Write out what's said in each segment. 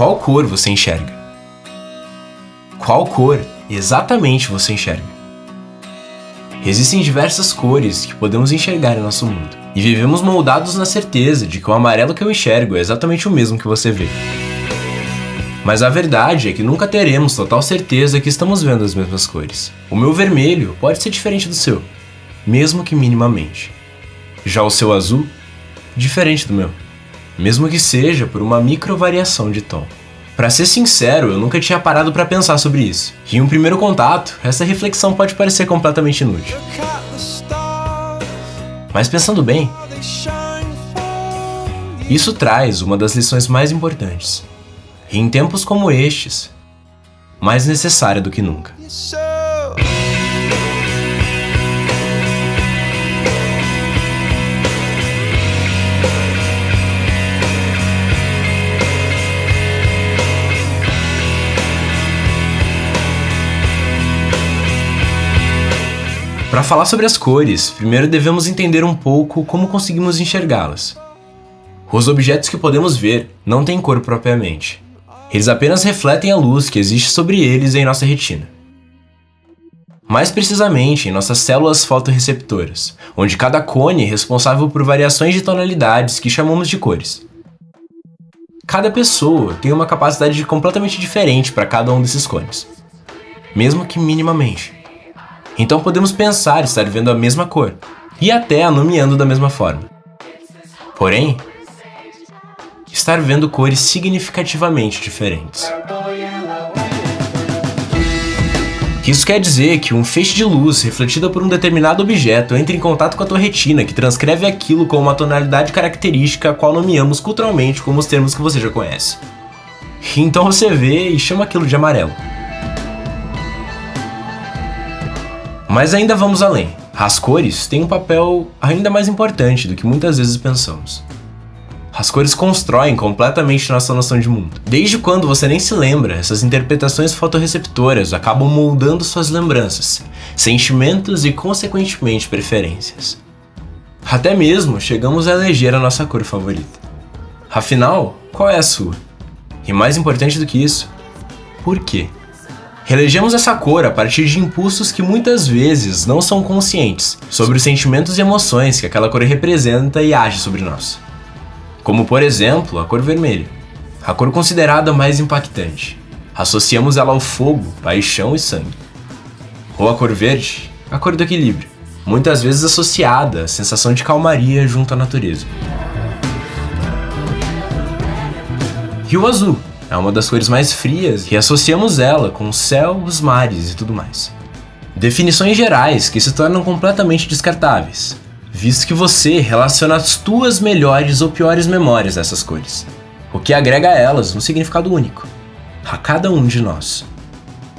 Qual cor você enxerga? Qual cor exatamente você enxerga? Existem diversas cores que podemos enxergar em nosso mundo, e vivemos moldados na certeza de que o amarelo que eu enxergo é exatamente o mesmo que você vê. Mas a verdade é que nunca teremos total certeza que estamos vendo as mesmas cores. O meu vermelho pode ser diferente do seu, mesmo que minimamente. Já o seu azul, diferente do meu, mesmo que seja por uma micro variação de tom. Para ser sincero, eu nunca tinha parado para pensar sobre isso. E em um primeiro contato, essa reflexão pode parecer completamente inútil. Mas pensando bem, isso traz uma das lições mais importantes. E em tempos como estes, mais necessária do que nunca. Para falar sobre as cores, primeiro devemos entender um pouco como conseguimos enxergá-las. Os objetos que podemos ver não têm cor propriamente. Eles apenas refletem a luz que existe sobre eles em nossa retina. Mais precisamente em nossas células fotorreceptoras, onde cada cone é responsável por variações de tonalidades que chamamos de cores. Cada pessoa tem uma capacidade completamente diferente para cada um desses cones, mesmo que minimamente. Então podemos pensar estar vendo a mesma cor, e até a nomeando da mesma forma. Porém, estar vendo cores significativamente diferentes. Isso quer dizer que um feixe de luz refletida por um determinado objeto entra em contato com a tua retina, que transcreve aquilo com uma tonalidade característica a qual nomeamos culturalmente como os termos que você já conhece. Então você vê e chama aquilo de amarelo. Mas ainda vamos além. As cores têm um papel ainda mais importante do que muitas vezes pensamos. As cores constroem completamente nossa noção de mundo. Desde quando você nem se lembra, essas interpretações fotorreceptoras acabam moldando suas lembranças, sentimentos e, consequentemente, preferências. Até mesmo chegamos a eleger a nossa cor favorita. Afinal, qual é a sua? E mais importante do que isso, por quê? Relegemos essa cor a partir de impulsos que muitas vezes não são conscientes sobre os sentimentos e emoções que aquela cor representa e age sobre nós. Como, por exemplo, a cor vermelha, a cor considerada mais impactante. Associamos ela ao fogo, paixão e sangue. Ou a cor verde, a cor do equilíbrio, muitas vezes associada à sensação de calmaria junto à natureza. E o azul, é uma das cores mais frias e associamos ela com o céu, os mares e tudo mais. Definições gerais que se tornam completamente descartáveis, visto que você relaciona as tuas melhores ou piores memórias dessas cores, o que agrega a elas um significado único, a cada um de nós.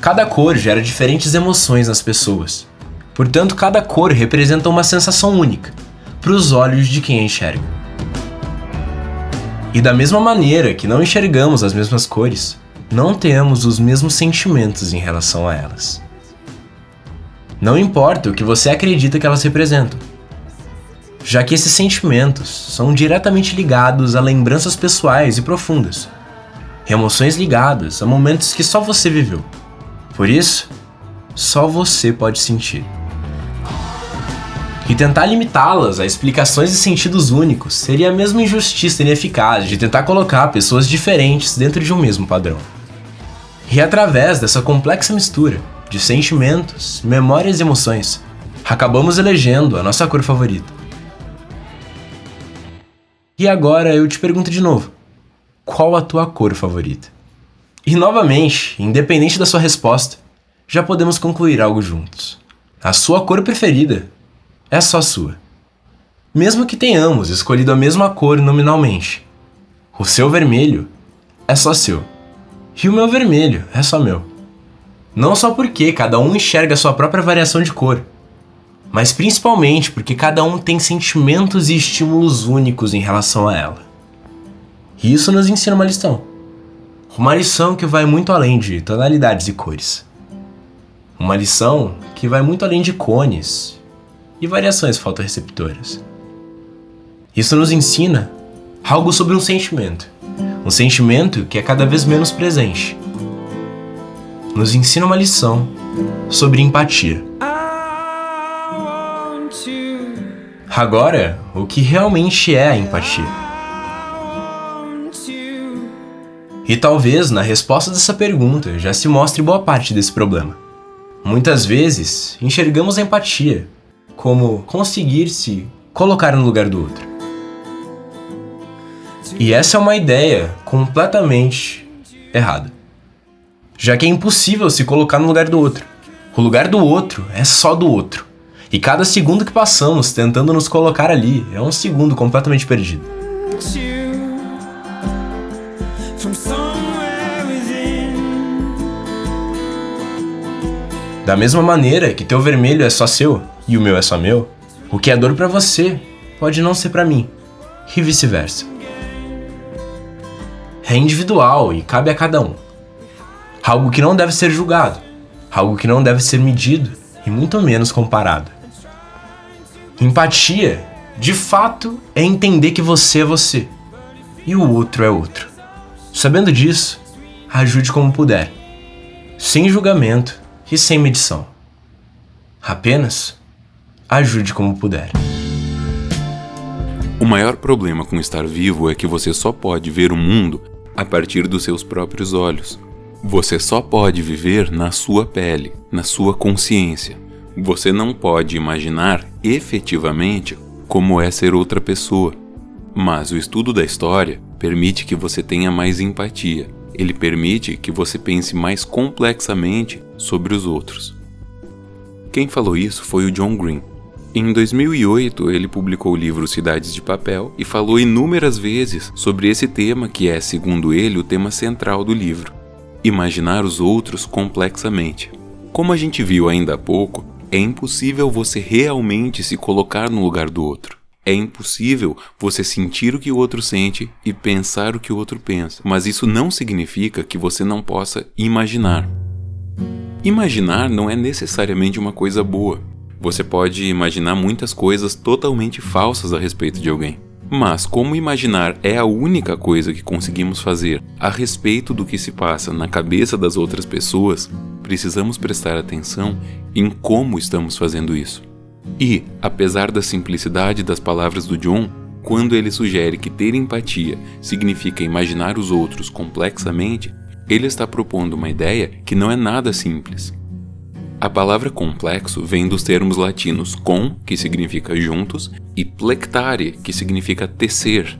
Cada cor gera diferentes emoções nas pessoas, portanto, cada cor representa uma sensação única para os olhos de quem a enxerga. E da mesma maneira que não enxergamos as mesmas cores, não temos os mesmos sentimentos em relação a elas. Não importa o que você acredita que elas representam, já que esses sentimentos são diretamente ligados a lembranças pessoais e profundas, emoções ligadas a momentos que só você viveu. Por isso, só você pode sentir. E tentar limitá-las a explicações e sentidos únicos seria a mesma injustiça ineficaz de tentar colocar pessoas diferentes dentro de um mesmo padrão. E através dessa complexa mistura de sentimentos, memórias e emoções, acabamos elegendo a nossa cor favorita. E agora eu te pergunto de novo: qual a tua cor favorita? E novamente, independente da sua resposta, já podemos concluir algo juntos. A sua cor preferida é só sua. Mesmo que tenhamos escolhido a mesma cor nominalmente, o seu vermelho é só seu. E o meu vermelho é só meu. Não só porque cada um enxerga sua própria variação de cor, mas principalmente porque cada um tem sentimentos e estímulos únicos em relação a ela. E isso nos ensina uma lição. Uma lição que vai muito além de tonalidades e cores. Uma lição que vai muito além de cones e variações fotorreceptoras. Isso nos ensina algo sobre um sentimento, um sentimento que é cada vez menos presente. Nos ensina uma lição sobre empatia. Agora, o que realmente é a empatia? E talvez na resposta dessa pergunta já se mostre boa parte desse problema. Muitas vezes enxergamos a empatia como conseguir se colocar no lugar do outro. E essa é uma ideia completamente errada. Já que é impossível se colocar no lugar do outro. O lugar do outro é só do outro. E cada segundo que passamos tentando nos colocar ali é um segundo completamente perdido. Da mesma maneira que teu vermelho é só seu e o meu é só meu, o que é dor para você pode não ser para mim, e vice-versa. É individual e cabe a cada um. Algo que não deve ser julgado, algo que não deve ser medido e muito menos comparado. Empatia, de fato, é entender que você é você e o outro é outro. Sabendo disso, ajude como puder, sem julgamento e sem medição. Apenas ajude como puder. O maior problema com estar vivo é que você só pode ver o mundo a partir dos seus próprios olhos. Você só pode viver na sua pele, na sua consciência. Você não pode imaginar efetivamente como é ser outra pessoa. Mas o estudo da história permite que você tenha mais empatia. Ele permite que você pense mais complexamente sobre os outros. Quem falou isso foi o John Green. Em 2008, ele publicou o livro Cidades de Papel e falou inúmeras vezes sobre esse tema que é, segundo ele, o tema central do livro: imaginar os outros complexamente. Como a gente viu ainda há pouco, é impossível você realmente se colocar no lugar do outro. É impossível você sentir o que o outro sente e pensar o que o outro pensa, mas isso não significa que você não possa imaginar. Imaginar não é necessariamente uma coisa boa. Você pode imaginar muitas coisas totalmente falsas a respeito de alguém. Mas, como imaginar é a única coisa que conseguimos fazer a respeito do que se passa na cabeça das outras pessoas, precisamos prestar atenção em como estamos fazendo isso. E, apesar da simplicidade das palavras do John, quando ele sugere que ter empatia significa imaginar os outros complexamente, ele está propondo uma ideia que não é nada simples. A palavra complexo vem dos termos latinos com, que significa juntos, e plectare, que significa tecer.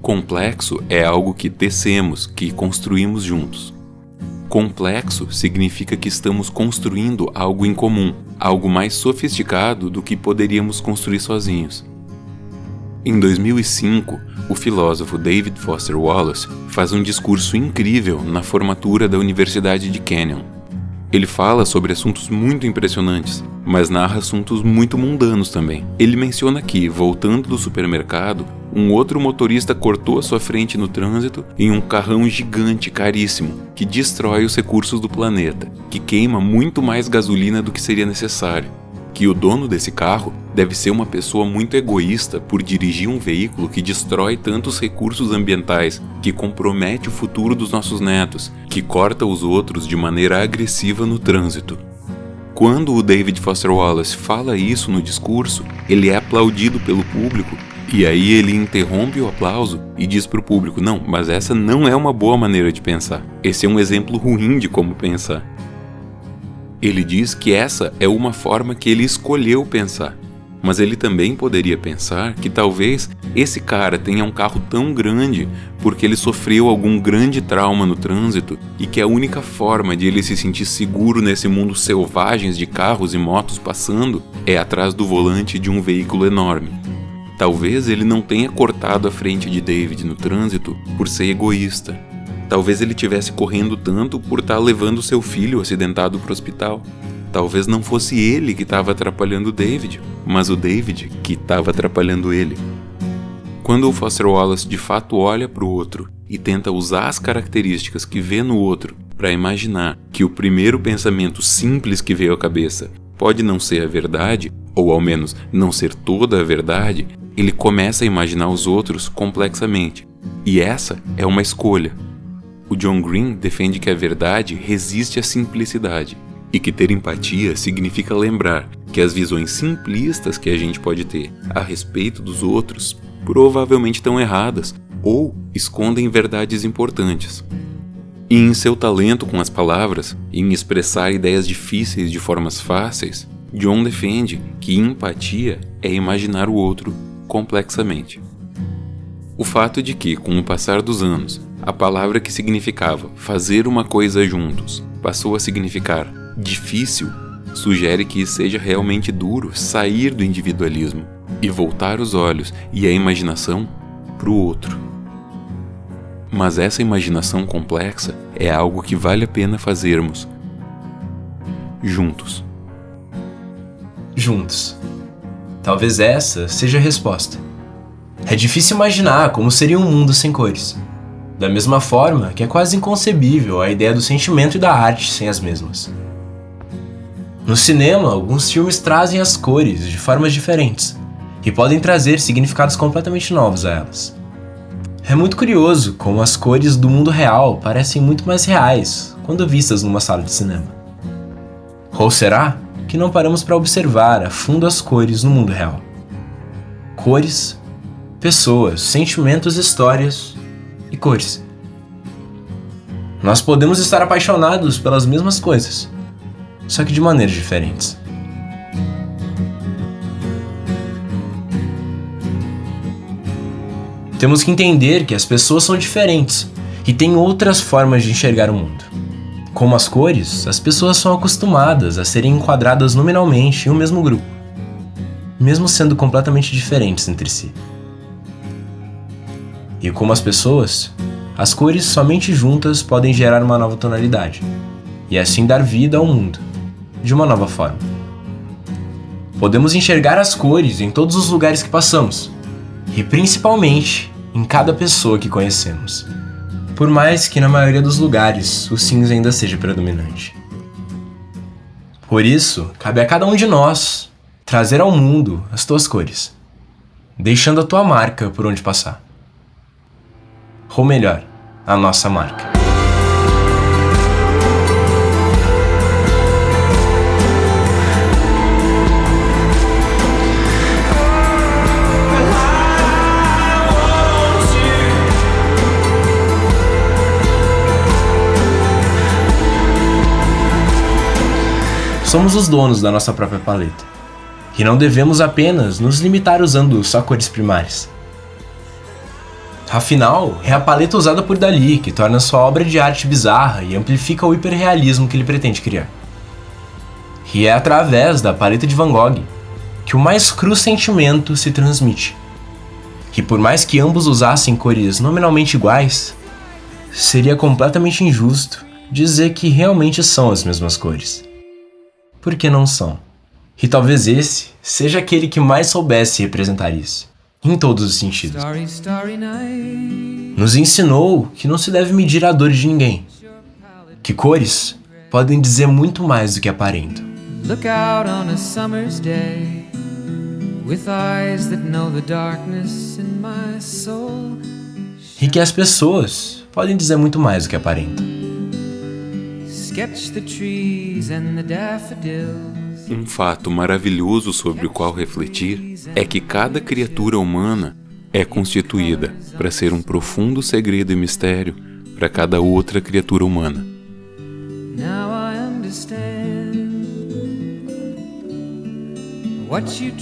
Complexo é algo que tecemos, que construímos juntos. Complexo significa que estamos construindo algo em comum, algo mais sofisticado do que poderíamos construir sozinhos. Em 2005, o filósofo David Foster Wallace faz um discurso incrível na formatura da Universidade de Canyon. Ele fala sobre assuntos muito impressionantes, mas narra assuntos muito mundanos também. Ele menciona que, voltando do supermercado, um outro motorista cortou a sua frente no trânsito em um carrão gigante caríssimo que destrói os recursos do planeta, que queima muito mais gasolina do que seria necessário que o dono desse carro deve ser uma pessoa muito egoísta por dirigir um veículo que destrói tantos recursos ambientais, que compromete o futuro dos nossos netos, que corta os outros de maneira agressiva no trânsito. Quando o David Foster Wallace fala isso no discurso, ele é aplaudido pelo público e aí ele interrompe o aplauso e diz para o público: não, mas essa não é uma boa maneira de pensar. Esse é um exemplo ruim de como pensar. Ele diz que essa é uma forma que ele escolheu pensar. Mas ele também poderia pensar que talvez esse cara tenha um carro tão grande porque ele sofreu algum grande trauma no trânsito e que a única forma de ele se sentir seguro nesse mundo selvagem de carros e motos passando é atrás do volante de um veículo enorme. Talvez ele não tenha cortado a frente de David no trânsito por ser egoísta, Talvez ele tivesse correndo tanto por estar tá levando seu filho acidentado para o hospital. Talvez não fosse ele que estava atrapalhando David, mas o David que estava atrapalhando ele. Quando o Foster Wallace de fato olha para o outro e tenta usar as características que vê no outro para imaginar que o primeiro pensamento simples que veio à cabeça pode não ser a verdade, ou ao menos não ser toda a verdade, ele começa a imaginar os outros complexamente E essa é uma escolha. O John Green defende que a verdade resiste à simplicidade e que ter empatia significa lembrar que as visões simplistas que a gente pode ter a respeito dos outros provavelmente estão erradas ou escondem verdades importantes. E em seu talento com as palavras, em expressar ideias difíceis de formas fáceis, John defende que empatia é imaginar o outro complexamente. O fato de que, com o passar dos anos, a palavra que significava fazer uma coisa juntos passou a significar difícil sugere que seja realmente duro sair do individualismo e voltar os olhos e a imaginação para o outro. Mas essa imaginação complexa é algo que vale a pena fazermos juntos. Juntos. Talvez essa seja a resposta. É difícil imaginar como seria um mundo sem cores. Da mesma forma que é quase inconcebível a ideia do sentimento e da arte sem as mesmas. No cinema, alguns filmes trazem as cores de formas diferentes e podem trazer significados completamente novos a elas. É muito curioso como as cores do mundo real parecem muito mais reais quando vistas numa sala de cinema. Ou será que não paramos para observar a fundo as cores no mundo real? Cores, pessoas, sentimentos, histórias e cores. Nós podemos estar apaixonados pelas mesmas coisas, só que de maneiras diferentes. Temos que entender que as pessoas são diferentes e têm outras formas de enxergar o mundo. Como as cores, as pessoas são acostumadas a serem enquadradas nominalmente em um mesmo grupo, mesmo sendo completamente diferentes entre si. E como as pessoas, as cores somente juntas podem gerar uma nova tonalidade e assim dar vida ao mundo de uma nova forma. Podemos enxergar as cores em todos os lugares que passamos, e principalmente em cada pessoa que conhecemos. Por mais que na maioria dos lugares o cinza ainda seja predominante. Por isso, cabe a cada um de nós trazer ao mundo as tuas cores, deixando a tua marca por onde passar. Ou melhor, a nossa marca. Somos os donos da nossa própria paleta. E não devemos apenas nos limitar usando só cores primárias. Afinal, é a paleta usada por Dali que torna sua obra de arte bizarra e amplifica o hiperrealismo que ele pretende criar. E é através da paleta de Van Gogh que o mais cru sentimento se transmite. E por mais que ambos usassem cores nominalmente iguais, seria completamente injusto dizer que realmente são as mesmas cores porque não são. E talvez esse seja aquele que mais soubesse representar isso, em todos os sentidos. Nos ensinou que não se deve medir a dor de ninguém, que cores podem dizer muito mais do que aparentam. Look out on a summer's day with eyes that know the darkness in my soul. E que as pessoas podem dizer muito mais do que aparentam. Um fato maravilhoso sobre o qual refletir é que cada criatura humana é constituída para ser um profundo segredo e mistério para cada outra criatura humana.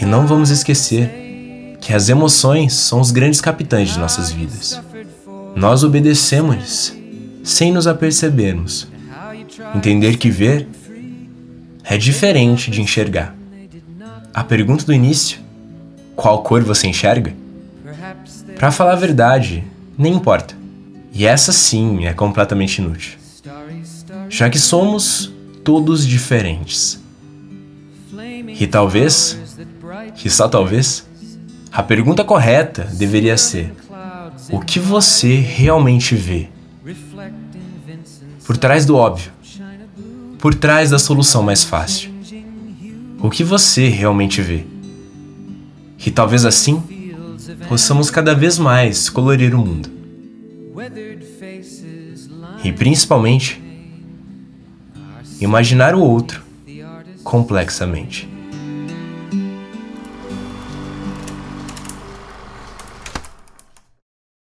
E não vamos esquecer que as emoções são os grandes capitães de nossas vidas. Nós obedecemos sem nos apercebermos Entender que ver é diferente de enxergar. A pergunta do início, qual cor você enxerga? Para falar a verdade, nem importa. E essa sim é completamente inútil. Já que somos todos diferentes. E talvez, e só talvez, a pergunta correta deveria ser: o que você realmente vê? Por trás do óbvio por trás da solução mais fácil. O que você realmente vê? E talvez assim possamos cada vez mais colorir o mundo. E principalmente, imaginar o outro complexamente.